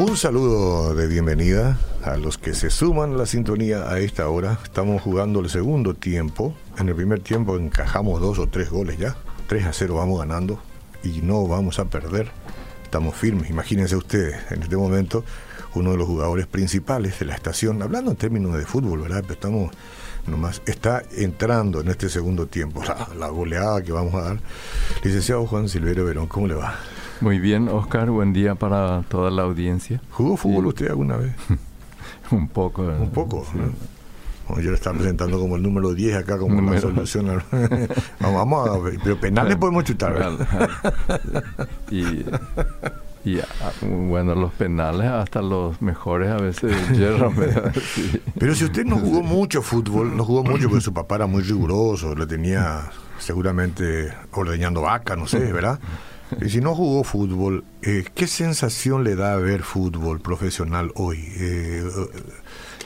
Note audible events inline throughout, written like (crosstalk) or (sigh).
Un saludo de bienvenida a los que se suman a la sintonía a esta hora. Estamos jugando el segundo tiempo. En el primer tiempo encajamos dos o tres goles ya. 3 a 0 vamos ganando y no vamos a perder. Estamos firmes. Imagínense ustedes, en este momento, uno de los jugadores principales de la estación, hablando en términos de fútbol, ¿verdad? Pero estamos nomás, está entrando en este segundo tiempo. La, (laughs) la goleada que vamos a dar. Licenciado Juan Silverio Verón, ¿cómo le va? Muy bien, Oscar, buen día para toda la audiencia. ¿Jugó fútbol usted alguna vez? (laughs) Un poco. Un poco. ¿no? yo lo estaba presentando como el número 10 acá, como una solución. (laughs) vamos, a ver, pero penales podemos chutar. y, y ah, bueno, los penales hasta los mejores a veces (laughs) hierran. Pero si usted no jugó mucho fútbol, no jugó mucho porque su papá era muy riguroso, le tenía seguramente ordeñando vaca, no sé, ¿verdad? (laughs) Y si no jugó fútbol, eh, ¿qué sensación le da ver fútbol profesional hoy? Eh,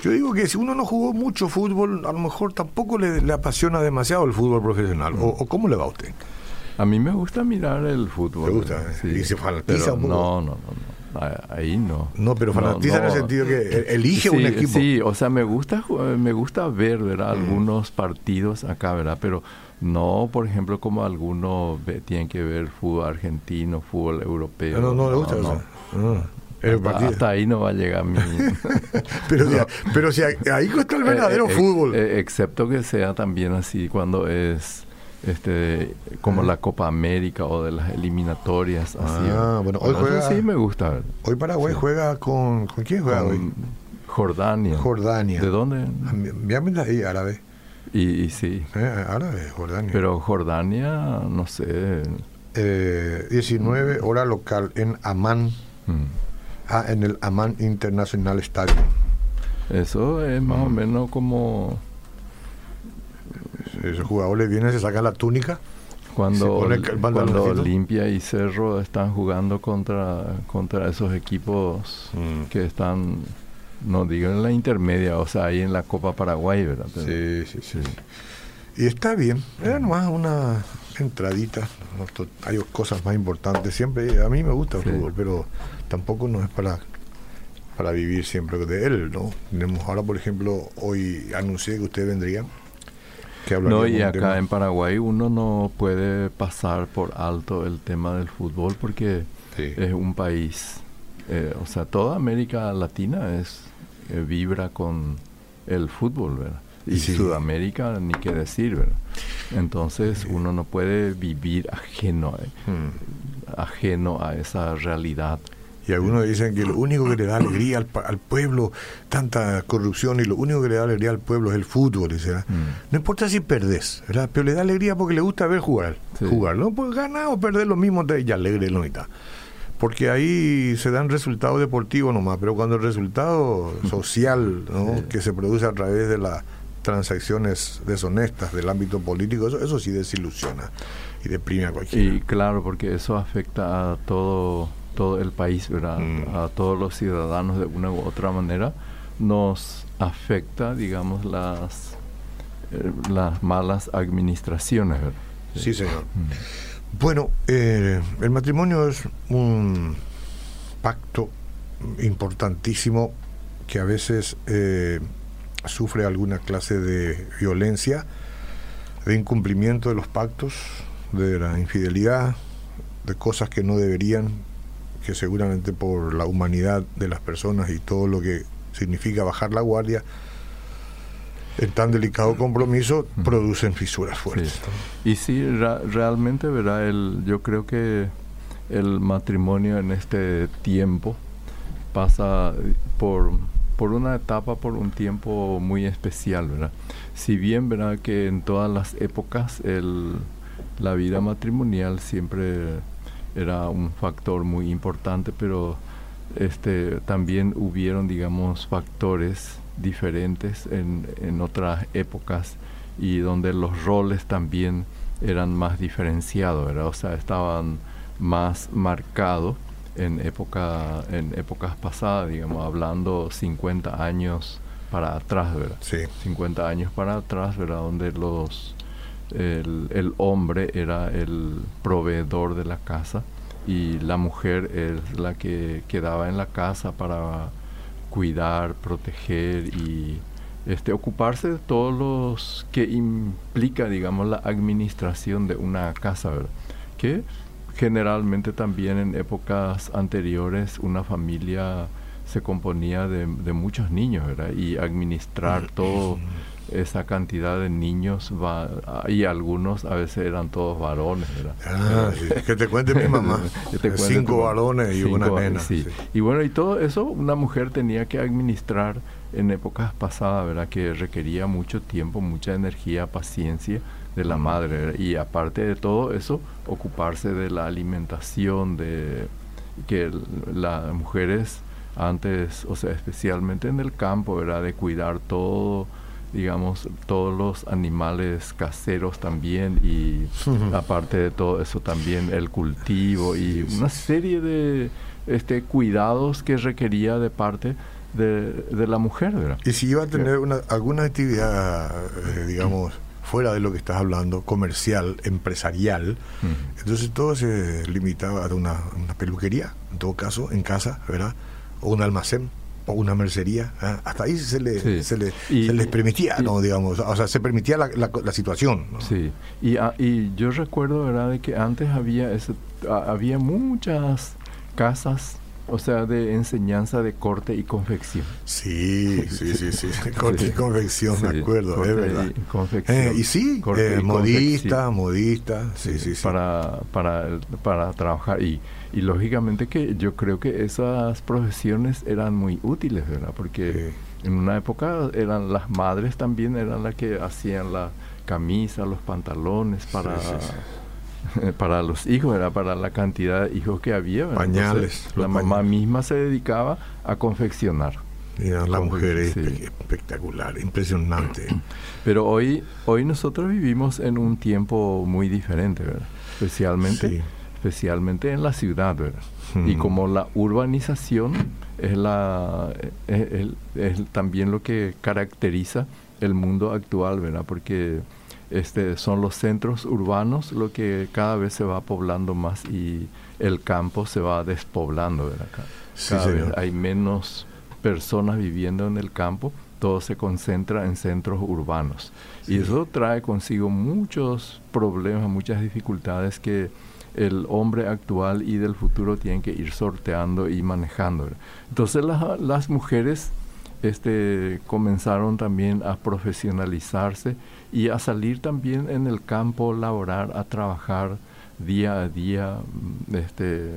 yo digo que si uno no jugó mucho fútbol, a lo mejor tampoco le, apasiona demasiado el fútbol profesional. O, cómo le va a usted? A mí me gusta mirar el fútbol. ¿Le gusta? Sí. ¿Y se fanatiza un poco? No, no, no. Ahí no. No, pero fanatiza en el sentido que elige un equipo. Sí, o sea, me gusta, me gusta ver, ¿verdad? Algunos partidos acá, ¿verdad? Pero no, por ejemplo, como algunos tienen que ver fútbol argentino, fútbol europeo. No, no, le gusta eso. Ah, hasta, ahí no va a llegar mi... pero, (laughs) pero si ahí está el verdadero eh, eh, fútbol. Eh, excepto que sea también así cuando es este como la Copa América o de las eliminatorias así. Ah, bueno, hoy juega, sí me gusta. Hoy Paraguay juega con ¿con quién juega hoy? Jordania. Jordania. ¿De dónde? Envíame ahí árabe. Y, sí. Eh, árabe, Jordania. Pero Jordania, no sé. Eh, 19 hora local en Amán. Mm. Ah, en el Amán International Stadium. Eso es más o mm. menos como... Ese jugador le viene, se saca la túnica. Cuando, cuando Olimpia y Cerro están jugando contra, contra esos equipos mm. que están no digo en la intermedia, o sea, ahí en la Copa Paraguay, ¿verdad? sí, sí, sí, Y está bien, era nomás una entradita, hay cosas más importantes, siempre, a mí me gusta el fútbol, pero tampoco no es para para vivir siempre de él, ¿no? Tenemos ahora, por ejemplo, hoy anuncié que usted vendría. Que no, y acá en Paraguay uno no puede pasar por alto el tema del fútbol porque es un país, eh, o sea, toda América Latina es eh, vibra con el fútbol, ¿verdad? Y Sudamérica, ni qué decir, ¿verdad? Entonces uno no puede vivir ajeno, eh, hmm. ajeno a esa realidad. Y algunos dicen que lo único que le da alegría al, pueblo, tanta corrupción, y lo único que le da alegría al pueblo es el fútbol. ¿verdad? Hmm. No importa si perdés, ¿verdad? pero le da alegría porque le gusta ver jugar. jugar ¿no? Pues ganar o perder lo mismo, te ya alegre lo mitad porque ahí se dan resultados deportivos nomás, pero cuando el resultado (laughs) social ¿no? que se produce a través de las transacciones deshonestas del ámbito político, eso, eso sí desilusiona y deprime a cualquiera. Y claro, porque eso afecta a todo, todo el país, ¿verdad? Mm. a todos los ciudadanos de una u otra manera, nos afecta, digamos, las, eh, las malas administraciones. ¿verdad? Sí, señor. Mm. Bueno, eh, el matrimonio es un pacto importantísimo que a veces eh, sufre alguna clase de violencia, de incumplimiento de los pactos, de la infidelidad, de cosas que no deberían, que seguramente por la humanidad de las personas y todo lo que significa bajar la guardia, el tan delicado compromiso producen fisuras fuertes. Y sí, realmente, ¿verdad? El, yo creo que el matrimonio en este tiempo pasa por, por una etapa, por un tiempo muy especial, ¿verdad? Si bien, ¿verdad? Que en todas las épocas el, la vida matrimonial siempre era un factor muy importante, pero este también hubieron, digamos, factores diferentes en, en otras épocas y donde los roles también eran más diferenciados, ¿verdad? O sea, estaban más marcados en, época, en épocas pasadas, digamos, hablando 50 años para atrás, ¿verdad? Sí. 50 años para atrás, ¿verdad? Donde los, el, el hombre era el proveedor de la casa y la mujer es la que quedaba en la casa para cuidar, proteger y este, ocuparse de todos los que implica, digamos, la administración de una casa, ¿verdad? Que generalmente también en épocas anteriores una familia se componía de, muchos niños, ¿verdad? Y administrar toda esa cantidad de niños va, y algunos a veces eran todos varones. Ah, que te cuente mi mamá. (laughs) cinco varones y una nena. Sí. Y bueno, y todo eso una mujer tenía que administrar en épocas pasadas, ¿verdad? Que requería mucho tiempo, mucha energía, paciencia de la madre. Y aparte de todo eso, ocuparse de la alimentación, de que las mujeres antes, o sea, especialmente en el campo, ¿verdad? De cuidar todo, digamos, todos los animales caseros también y aparte de todo eso también el cultivo y una serie de este cuidados que requería de parte de, la mujer, ¿verdad? Y si iba a tener una, alguna actividad, eh, digamos, fuera de lo que estás hablando, comercial, empresarial, entonces todo se limitaba a una, peluquería, en todo caso, en casa, ¿verdad? O un almacén o una mercería, ¿eh? hasta ahí se, le, se, le, se les permitía, ¿no? digamos, o sea, se permitía la, la, situación. Sí, y, ah, y yo recuerdo, ¿verdad?, de que antes había, ese, ah, había muchas casas o sea, de enseñanza de corte y confección. Sí, sí, sí, sí. (laughs) Corte y confección, me acuerdo, es verdad. Y, confección, eh, y sí, eh, modista, modista, sí, sí, sí. Para, para, para trabajar. Y, y lógicamente que yo creo que esas profesiones eran muy útiles, ¿verdad? Porque en una época eran las madres también, eran las que hacían la camisa, los pantalones para (laughs) para los hijos, era para la cantidad de hijos que había. Pañales. la mamá misma se dedicaba a confeccionar. Mira, la mujer es espectacular, impresionante. (clears throat) Pero hoy, hoy nosotros vivimos en un tiempo muy diferente, ¿verdad? Especialmente, especialmente en la ciudad, ¿verdad? Y como la urbanización es, la, es, es también lo que caracteriza el mundo actual, ¿verdad? Porque este, son los centros urbanos lo que cada vez se va poblando más y el campo se va despoblando. ¿verdad? Cada vez hay menos personas viviendo en el campo, todo se concentra en centros urbanos. Y eso trae consigo muchos problemas, muchas dificultades que el hombre actual y del futuro tienen que ir sorteando y manejando. Entonces las mujeres este, comenzaron también a profesionalizarse y a salir también en el campo laboral, a trabajar día a día, mm, este,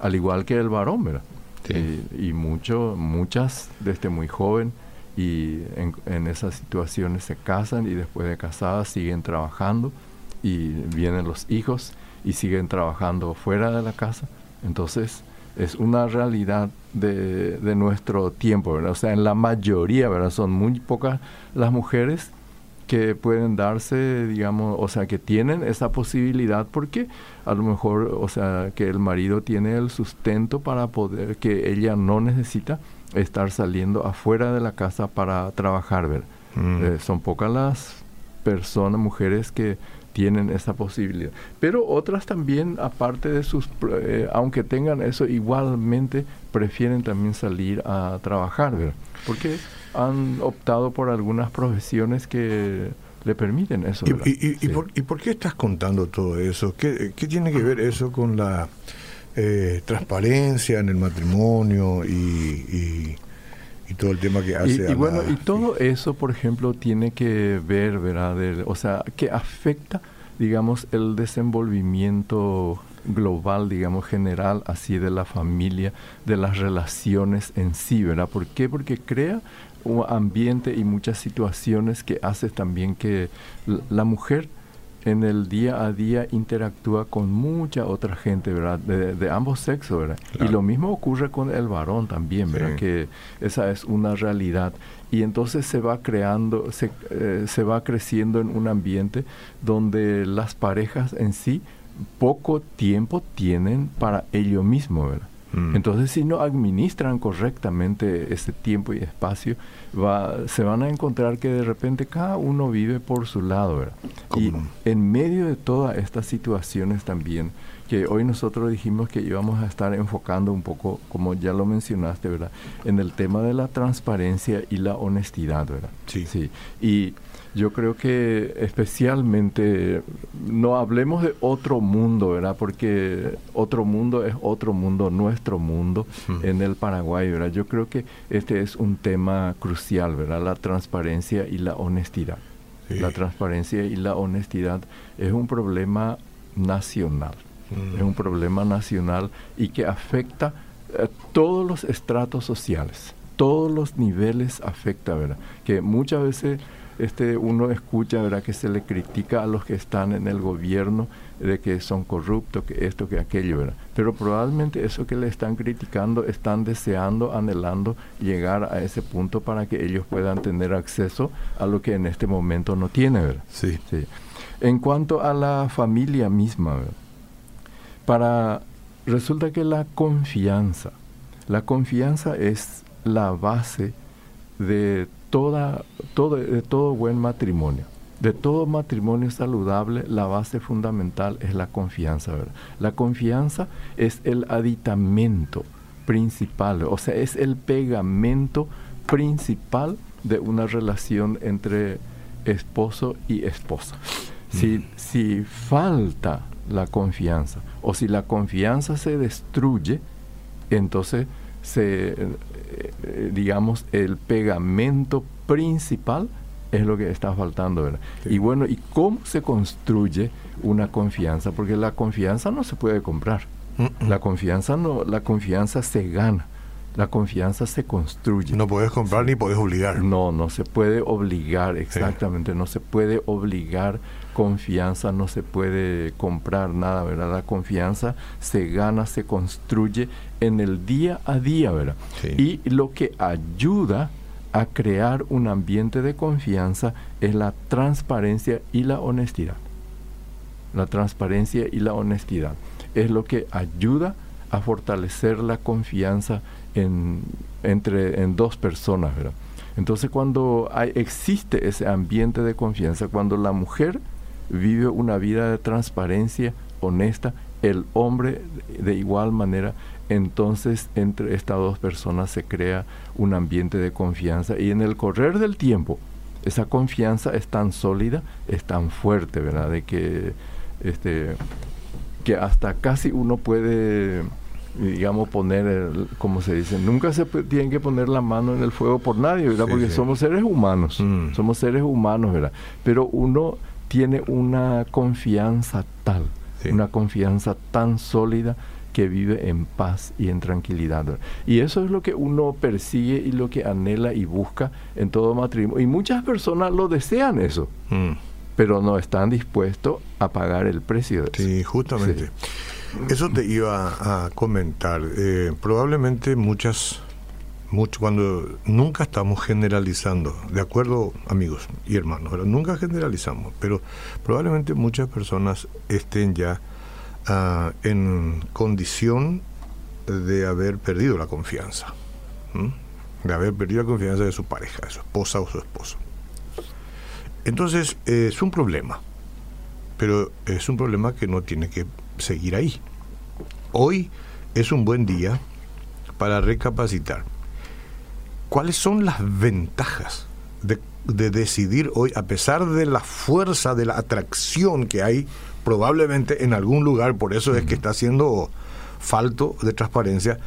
al igual que el varón, ¿verdad? Y, mucho, muchas desde muy joven y en, en, esas situaciones se casan y después de casadas siguen trabajando y vienen los hijos y siguen trabajando fuera de la casa. Entonces, es una realidad de, de, nuestro tiempo, ¿verdad? O sea, en la mayoría, ¿verdad? Son muy pocas las mujeres que pueden darse, digamos, o sea, que tienen esa posibilidad porque a lo mejor, o sea, que el marido tiene el sustento para poder, que ella no necesita estar saliendo afuera de la casa para trabajar, ¿verdad? Mm. Eh, son pocas las personas, mujeres que tienen esa posibilidad. Pero otras también, aparte de sus, eh, aunque tengan eso, igualmente prefieren también salir a trabajar, ¿verdad? Porque han optado por algunas profesiones que le permiten eso. ¿Y, y, por, qué estás contando todo eso? ¿Qué, tiene que ver eso con la eh, transparencia en el matrimonio y, todo el tema que hace. Y, bueno, y todo eso, por ejemplo, tiene que ver, ¿verdad? o sea, que afecta, digamos, el desenvolvimiento global, digamos, general, así de la familia, de las relaciones en sí, ¿verdad? ¿Por qué? Porque crea un ambiente y muchas situaciones que hace también que la mujer en el día a día interactúa con mucha otra gente, ¿verdad? De, ambos sexos, ¿verdad? Y lo mismo ocurre con el varón también, ¿verdad? Que esa es una realidad. Y entonces se va creando, se, eh, se va creciendo en un ambiente donde las parejas en sí poco tiempo tienen para ello mismo, ¿verdad? Mm. Entonces, si no administran correctamente ese tiempo y espacio, va, se van a encontrar que de repente cada uno vive por su lado. ¿verdad? Y en medio de todas estas situaciones también, que hoy nosotros dijimos que íbamos a estar enfocando un poco, como ya lo mencionaste, ¿verdad? En el tema de la transparencia y la honestidad, ¿verdad? Sí. sí. Y yo creo que especialmente no hablemos de otro mundo, ¿verdad? Porque otro mundo es otro mundo, nuestro mundo en el Paraguay, ¿verdad? Yo creo que este es un tema crucial, ¿verdad? La transparencia y la honestidad. La transparencia y la honestidad es un problema nacional. Es un problema nacional y que afecta a todos los estratos sociales, todos los niveles afecta, ¿verdad? Que muchas veces este, uno escucha ¿verdad? que se le critica a los que están en el gobierno de que son corruptos, que esto, que aquello, ¿verdad? Pero probablemente eso que le están criticando están deseando, anhelando llegar a ese punto para que ellos puedan tener acceso a lo que en este momento no tiene, ¿verdad? Sí. sí. En cuanto a la familia misma, para resulta que la confianza, la confianza es la base de toda, todo, de todo buen matrimonio. De todo matrimonio saludable, la base fundamental es la confianza. ¿verdad? La confianza es el aditamento principal, o sea, es el pegamento principal de una relación entre esposo y esposa. Si, si falta la confianza o si la confianza se destruye, entonces se, digamos, el pegamento principal es lo que está faltando, ¿verdad? Y bueno, ¿y cómo se construye una confianza? Porque la confianza no se puede comprar. La confianza no, la confianza se gana. La confianza se construye. No puedes comprar ni puedes obligar. No, no se puede obligar, exactamente. No se puede obligar confianza, no se puede comprar nada, ¿verdad? La confianza se gana, se construye en el día a día, ¿verdad? Y lo que ayuda a crear un ambiente de confianza es la transparencia y la honestidad. La transparencia y la honestidad es lo que ayuda a fortalecer la confianza en, entre en dos personas, ¿verdad? Entonces cuando hay, existe ese ambiente de confianza, cuando la mujer vive una vida de transparencia honesta, el hombre de igual manera, entonces entre estas dos personas se crea un ambiente de confianza y en el correr del tiempo esa confianza es tan sólida, es tan fuerte, ¿verdad? De que este que hasta casi uno puede digamos, poner, como se dice, nunca se tiene que poner la mano en el fuego por nadie, ¿verdad? Porque somos seres humanos, mm. somos seres humanos, ¿verdad? Pero uno tiene una confianza tal, una confianza tan sólida que vive en paz y en tranquilidad. Y eso es lo que uno persigue y lo que anhela y busca en todo matrimonio. Y muchas personas lo desean eso, mm. Pero no están dispuestos a pagar el precio de eso. Sí, justamente. Eso te iba a comentar. Eh, probablemente muchas, mucho, cuando nunca estamos generalizando, de acuerdo amigos y hermanos, nunca generalizamos, pero probablemente muchas personas estén ya ah, en condición de haber perdido la confianza, de haber perdido la confianza de su pareja, de su esposa o su esposo. Entonces eh, es un problema, pero es un problema que no tiene que seguir ahí. Hoy es un buen día para recapacitar. ¿Cuáles son las ventajas de, decidir hoy, a pesar de la fuerza, de la atracción que hay probablemente en algún lugar, por eso es que está haciendo falto de transparencia,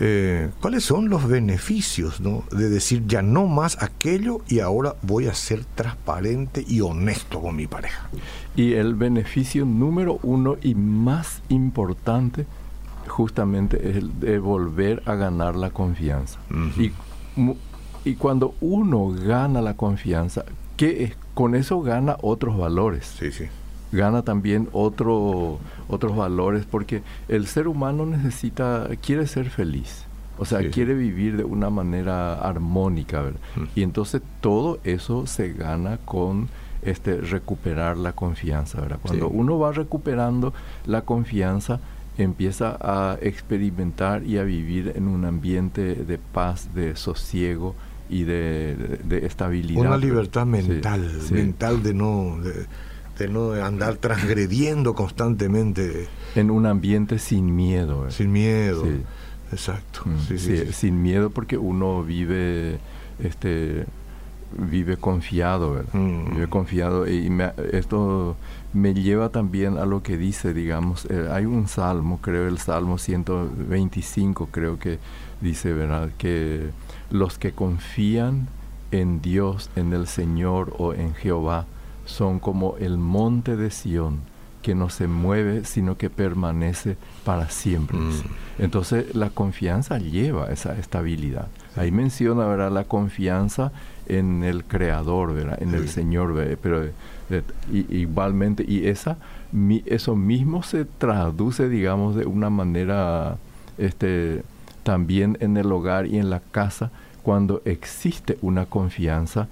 eh, ¿cuáles son los beneficios de decir ya no más aquello y ahora voy a ser transparente y honesto con mi pareja? Y el beneficio número uno y más importante justamente es el de volver a ganar la confianza. y, y, cuando uno gana la confianza, ¿qué es? con eso gana otros valores. Sí, sí gana también otro, otros valores porque el ser humano necesita, quiere ser feliz. O sea, quiere vivir de una manera armónica, mm. Y entonces todo eso se gana con este recuperar la confianza, ¿verdad? Cuando uno va recuperando la confianza, empieza a experimentar y a vivir en un ambiente de paz, de sosiego y de, estabilidad. Una libertad mental, mental de no... De, no andar transgrediendo constantemente. En un ambiente sin miedo. Eh. Sin miedo. Exacto. Mm, sin miedo porque uno vive este vive confiado, mm. Vive confiado y esto me lleva también a lo que dice, digamos, eh, hay un salmo, creo el Salmo 125, creo que dice, ¿verdad? Que los que confían en Dios, en el Señor o en Jehová, son como el monte de Sión, que no se mueve, sino que permanece para siempre. Mm. Entonces la confianza lleva esa estabilidad. Ahí menciona ¿verdad? la confianza en el Creador, ¿verdad? en el Señor, pero igualmente, y esa, eso mismo se traduce, digamos, de una manera este, también en el hogar y en la casa, cuando existe una confianza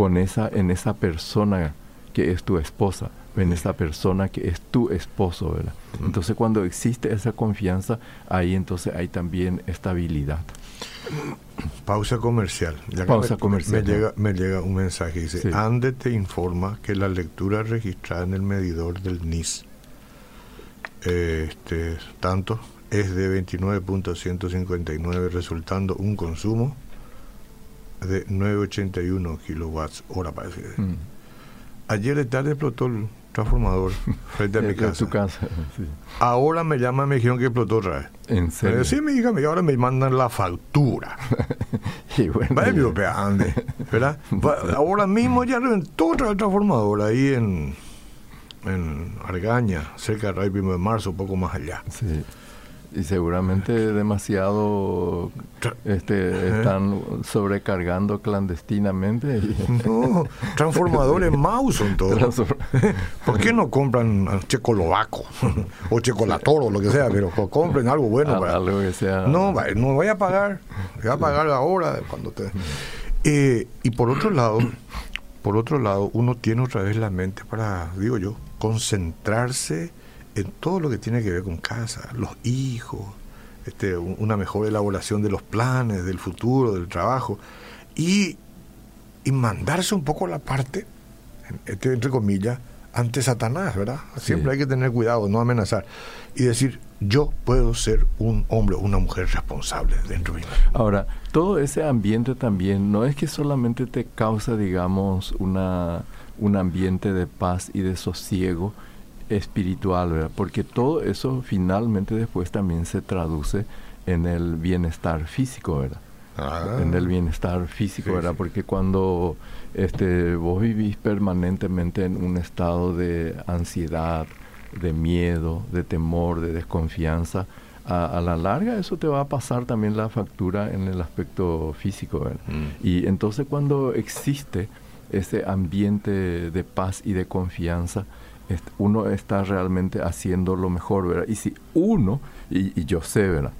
con esa, en esa persona que es tu esposa, en esa persona que es tu esposo, ¿verdad? Entonces cuando existe esa confianza, ahí entonces hay también estabilidad. Pausa comercial. Pausa comercial. Me llega, me llega un mensaje, dice, Ande te informa que la lectura registrada en el medidor del NIS, este, tanto, es de 29.159, resultando un consumo de 981 kilowatts hora, parece. Mm. Ayer de tarde explotó el transformador (laughs) frente a mi casa. Ahora me llaman me dijeron que explotó otra vez. ¿En serio? sí, me dijeron, ahora me mandan la factura. (laughs) y bueno, ¿verdad? (laughs) ahora mismo ya reventó otra transformadora ahí en, en Argaña, cerca del 1 de marzo, un poco más allá. Sí y seguramente demasiado este, están sobrecargando clandestinamente. (laughs) No, transformadores mouse son todos. ¿Por qué no compran checolovaco (laughs) o checolator o lo que sea? Pero compren algo bueno. para, algo que sea. No, no voy a pagar. Voy a pagar ahora cuando te. Eh, y por otro lado, por otro lado, uno tiene otra vez la mente para, digo yo, concentrarse en todo lo que tiene que ver con casa, los hijos, este, una mejor elaboración de los planes, del futuro, del trabajo, y, y mandarse un poco la parte, este, entre comillas, ante Satanás, ¿verdad? Siempre hay que tener cuidado, no amenazar. Y decir, yo puedo ser un hombre o una mujer responsable dentro de mí. Ahora, todo ese ambiente también no es que solamente te causa, digamos, una, un ambiente de paz y de sosiego, espiritual, ¿verdad? Porque todo eso finalmente después también se traduce en el bienestar físico, ¿verdad? Ah. En el bienestar físico, ¿verdad? Porque cuando este, vos vivís permanentemente en un estado de ansiedad, de miedo, de temor, de desconfianza, a, la larga eso te va a pasar también la factura en el aspecto físico, ¿verdad? Mm. Y entonces cuando existe ese ambiente de paz y de confianza, uno está realmente haciendo lo mejor, ¿verdad? Y si uno, y, yo sé, ¿verdad?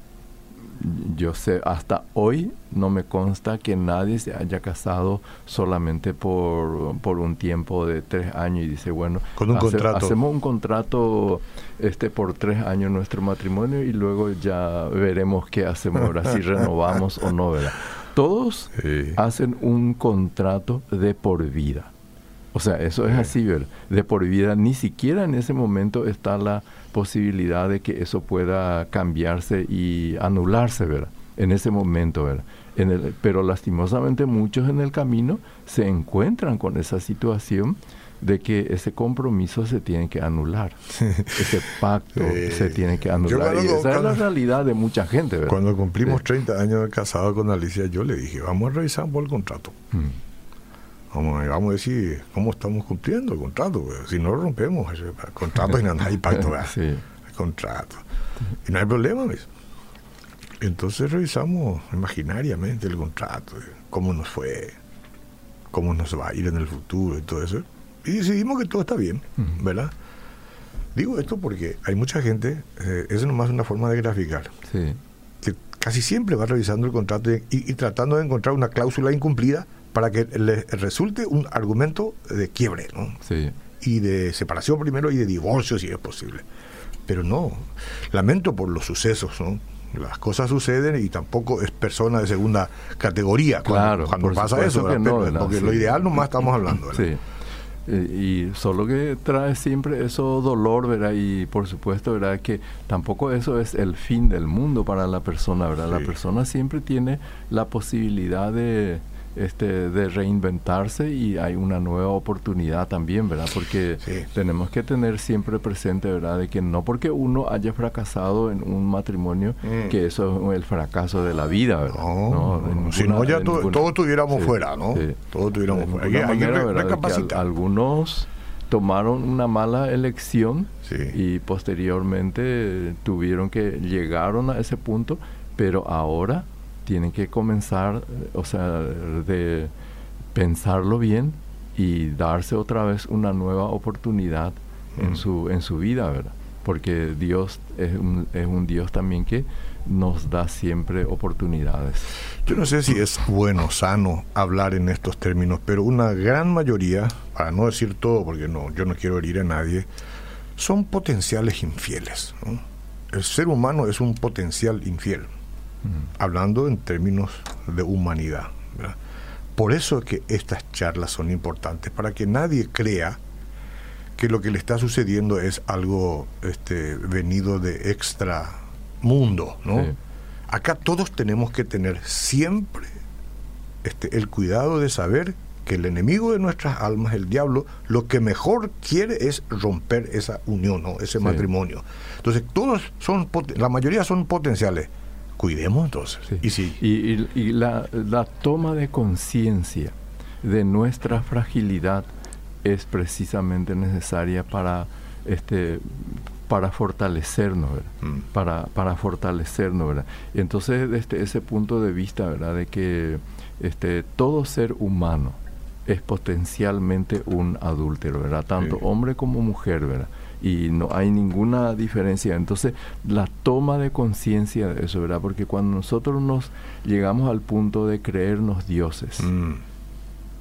Yo sé, hasta hoy no me consta que nadie se haya casado solamente por, por un tiempo de tres años y dice, bueno, Con un contrato. hacemos un contrato este por tres años nuestro matrimonio y luego ya veremos qué hacemos, ahora si (laughs) renovamos o no, ¿verdad? Todos hacen un contrato de por vida. O sea, eso es así, ¿verdad? De por vida, ni siquiera en ese momento está la posibilidad de que eso pueda cambiarse y anularse, ¿verdad? En ese momento, ¿verdad? En el, pero lastimosamente muchos en el camino se encuentran con esa situación de que ese compromiso se tiene que anular, (laughs) ese pacto se tiene que anular. y esa es la realidad de mucha gente. ¿verdad? Cuando cumplimos 30 años de casado con Alicia, yo le dije, vamos a revisar por el contrato. Mm. Vamos, vamos a decir cómo estamos cumpliendo el contrato. Si no lo rompemos, el contrato y no hay pacto, (laughs) el contrato. Y no hay problema. Entonces revisamos imaginariamente el contrato, cómo nos fue, cómo nos va a ir en el futuro y todo eso. Y decidimos que todo está bien, ¿verdad? Digo esto porque hay mucha gente, eh, eso nomás es una forma de graficar, que casi siempre va revisando el contrato y tratando de encontrar una cláusula incumplida para que le resulte un argumento de quiebre, ¿no? Sí. Y de separación primero y de divorcio si es posible. Pero no, lamento por los sucesos, ¿no? Las cosas suceden y tampoco es persona de segunda categoría cuando, cuando pasa eso, porque lo ideal nomás estamos hablando. Sí. Eh, y solo que trae siempre eso dolor, ¿verdad? Y por supuesto, ¿verdad? Que tampoco eso es el fin del mundo para la persona, ¿verdad? La persona siempre tiene la posibilidad de, este, de reinventarse y hay una nueva oportunidad también, ¿verdad? Porque tenemos que tener siempre presente, ¿verdad? De que no porque uno haya fracasado en un matrimonio, mm. que eso es el fracaso de la vida, ¿verdad? No, si no ya todos estuviéramos fuera, ¿no? Todos estuviéramos fuera. Hay, algunos tomaron una mala elección y posteriormente tuvieron que llegaron a ese punto, pero ahora tienen que comenzar, o sea, de pensarlo bien y darse otra vez una nueva oportunidad en, su, en su vida, ¿verdad? Porque Dios es un, es un Dios también que nos da siempre oportunidades. Yo no sé si es bueno, sano hablar en estos términos, pero una gran mayoría, para no decir todo, porque no, yo no quiero herir a nadie, son potenciales infieles. El ser humano es un potencial infiel hablando en términos de humanidad. Por eso es que estas charlas son importantes, para que nadie crea que lo que le está sucediendo es algo este, venido de extra mundo, ¿no? Acá todos tenemos que tener siempre este, el cuidado de saber que el enemigo de nuestras almas, el diablo, lo que mejor quiere es romper esa unión, ¿no? ese matrimonio. Entonces, todos son, la mayoría son potenciales cuidemos entonces. Y, sí. y, la, toma de conciencia de nuestra fragilidad es precisamente necesaria para este para fortalecernos, mm. Para, para fortalecernos, ¿verdad? Y entonces desde ese punto de vista, ¿verdad? De que este, todo ser humano es potencialmente un adúltero, ¿verdad? Tanto hombre como mujer, ¿verdad? Y no hay ninguna diferencia. Entonces, la toma de conciencia de eso, ¿verdad? Porque cuando nosotros nos llegamos al punto de creernos dioses, mm.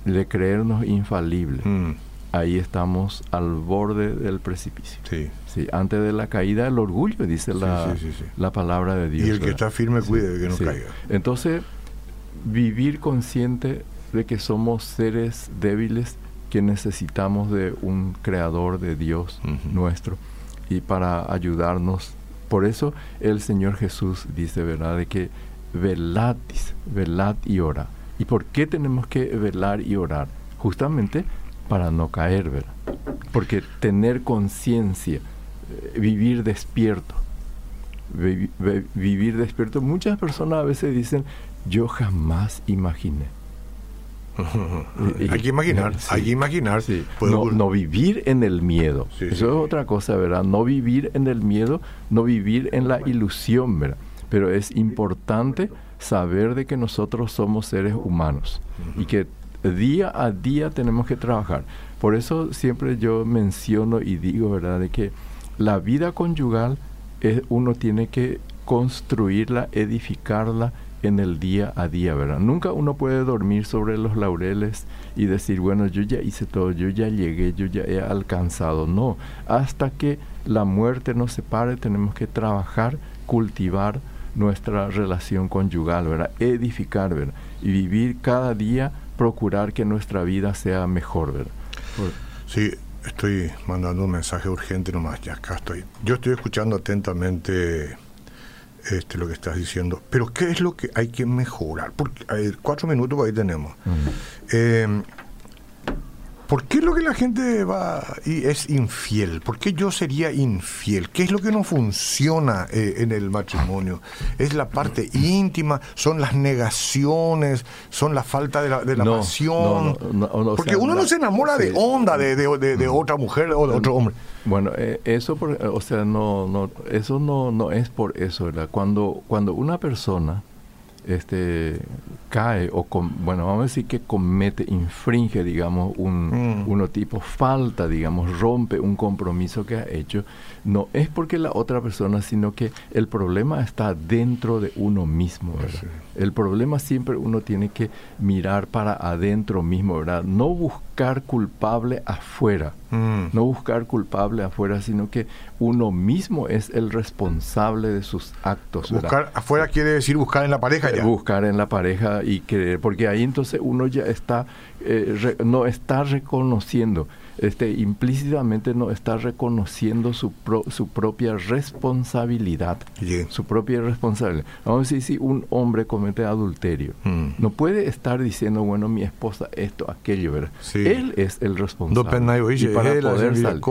de creernos infalibles, mm. ahí estamos al borde del precipicio. Sí. sí. Antes de la caída, el orgullo, dice la, la palabra de Dios. Y el que está firme, cuide de que no caiga. Entonces, vivir consciente de que somos seres débiles que necesitamos de un creador de Dios nuestro y para ayudarnos. Por eso el Señor Jesús dice, ¿verdad? De que velad, velad y ora. ¿Y por qué tenemos que velar y orar? Justamente para no caer, ¿verdad? Porque tener conciencia, eh, vivir despierto, vivir despierto. Muchas personas a veces dicen, yo jamás imaginé hay que imaginar, hay que imaginar. No, vivir en el miedo. Eso es otra cosa, ¿verdad? No vivir en el miedo, no vivir en la ilusión, ¿verdad? Pero es importante saber de que nosotros somos seres humanos y que día a día tenemos que trabajar. Por eso siempre yo menciono y digo, ¿verdad?, de que la vida conyugal es, uno tiene que construirla, edificarla en el día a día, ¿verdad? Nunca uno puede dormir sobre los laureles y decir, bueno, yo ya hice todo, yo ya llegué, yo ya he alcanzado. No, hasta que la muerte nos separe tenemos que trabajar, cultivar nuestra relación conyugal, ¿verdad? Edificar, ¿verdad? Y vivir cada día, procurar que nuestra vida sea mejor, ¿verdad? Sí, estoy mandando un mensaje urgente nomás, ya acá estoy. Yo estoy escuchando atentamente este, lo que estás diciendo. Pero ¿qué es lo que hay que mejorar? Porque, cuatro minutos ahí tenemos. Eh, ¿Por qué es lo que la gente va y es infiel? ¿Por qué yo sería infiel? ¿Qué es lo que no funciona eh, en el matrimonio? ¿Es la parte íntima? ¿Son las negaciones? ¿Son la falta de la, de la pasión? Porque uno no se enamora de onda de, de, otra mujer o de otro hombre. Bueno, eh, eso, o sea, no, no, eso no, no es por eso, ¿verdad? Cuando, cuando una persona este cae o bueno vamos a decir que comete infringe digamos un mm. uno tipo falta digamos rompe un compromiso que ha hecho no es porque la otra persona sino que el problema está dentro de uno mismo ¿verdad? el problema siempre uno tiene que mirar para adentro mismo verdad no buscar buscar culpable afuera. Mm. No buscar culpable afuera, sino que uno mismo es el responsable de sus actos. ¿verdad? Buscar afuera quiere decir buscar en la pareja ya. Buscar en la pareja y creer, porque ahí entonces uno ya está, eh, re- no está reconociendo, este, implícitamente no está reconociendo su, pro- su propia responsabilidad. Su propia responsabilidad. Vamos a decir, si un hombre comete adulterio, Mm. no puede estar diciendo, bueno, mi esposa esto, aquello, ¿verdad? Sí. Él es el responsable. Oye, y para poder salir.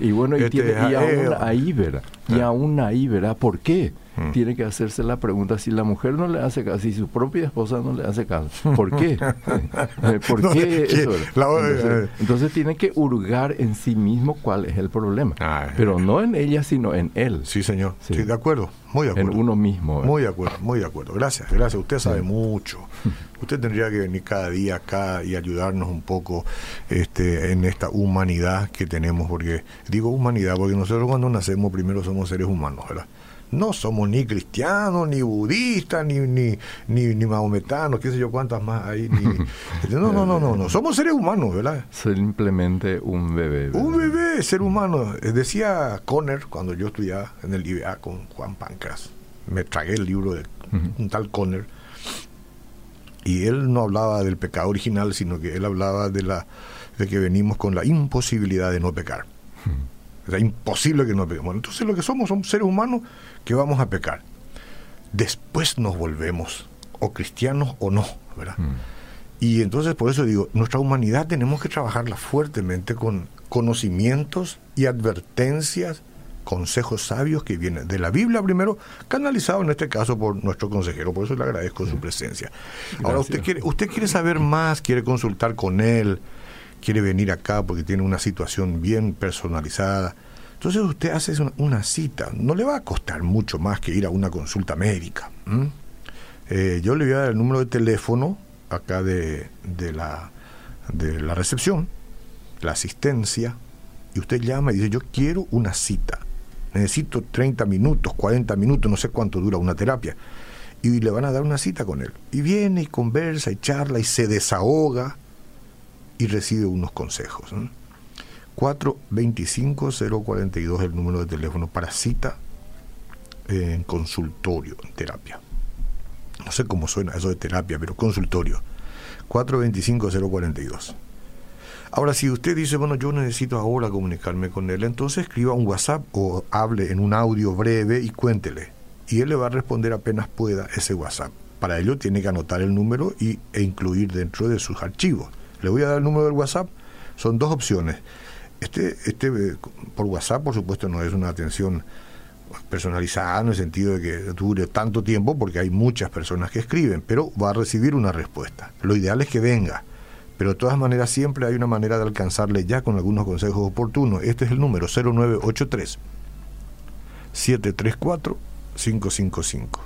Y, y bueno, y, Este, tiene- y a aún él. ahí, ¿verdad? Y Ah. aún ahí, ¿verdad? ¿Por qué? Mm. Tiene que hacerse la pregunta si la mujer no le hace caso, si su propia esposa no le hace caso. ¿Por qué? (laughs) Eh, ¿Por No, qué eso? la- entonces, eh. entonces tiene que hurgar en sí mismo cuál es el problema. Ah, Pero eh. no en ella, sino en él. Sí, señor. Sí. Sí, de acuerdo. Muy de En acuerdo. uno mismo. Muy de acuerdo, muy de acuerdo. Gracias, gracias. Usted sabe mucho. (laughs) Usted tendría que venir cada día acá y ayudarnos un poco este, en esta humanidad que tenemos, porque digo humanidad, porque nosotros cuando nacemos primero somos seres humanos, ¿verdad? No somos ni cristianos, ni budistas, ni, ni, ni, ni mahometanos, qué sé yo cuántas más hay. Ni, (laughs) no, no, no, no, no. Somos seres humanos, ¿verdad? Simplemente un bebé. ¿verdad? Un bebé, ser humano. Eh, Decía Conner cuando yo estudiaba en el IBA con Juan Pancras. Me tragué el libro de un tal Conner. Y él no hablaba del pecado original, sino que él hablaba de la de que venimos con la imposibilidad de no pecar. Sea, imposible que no pequemos. Entonces lo que somos somos seres humanos que vamos a pecar. Después nos volvemos o cristianos o no, ¿verdad? Mm. Y entonces por eso digo, nuestra humanidad tenemos que trabajarla fuertemente con conocimientos y advertencias, consejos sabios que vienen de la Biblia primero, canalizado en este caso por nuestro consejero, por eso le agradezco su presencia. Ahora usted quiere, usted quiere saber más, quiere consultar con él, quiere venir acá porque tiene una situación bien personalizada. Entonces usted hace una, cita, no le va a costar mucho más que ir a una consulta médica. Eh, yo le voy a dar el número de teléfono acá de, de, la, de la recepción, la asistencia, y usted llama y dice, yo quiero una cita. Necesito 30 minutos, 40 minutos, no sé cuánto dura una terapia. Y le van a dar una cita con él. Y viene y conversa y charla y se desahoga y recibe unos consejos. ¿no? 425-042 es el número de teléfono para cita en consultorio, en terapia. No sé cómo suena eso de terapia, pero consultorio. 425-042. Ahora, si usted dice, bueno, yo necesito ahora comunicarme con él, entonces escriba un WhatsApp o hable en un audio breve y cuéntele. Y él le va a responder apenas pueda ese WhatsApp. Para ello tiene que anotar el número y, e incluir dentro de sus archivos. Le voy a dar el número del WhatsApp. Son dos opciones. Este, este eh, por WhatsApp, por supuesto, no es una atención personalizada en el sentido de que dure tanto tiempo porque hay muchas personas que escriben, pero va a recibir una respuesta. Lo ideal es que venga, pero de todas maneras siempre hay una manera de alcanzarle ya con algunos consejos oportunos. Este es el número 0983 734 555.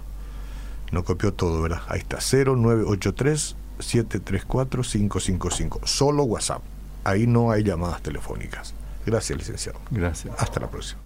No copió todo, ¿verdad? Ahí está, 0983 734 555. Solo WhatsApp. Ahí no hay llamadas telefónicas. Gracias, licenciado. Gracias. Hasta la próxima.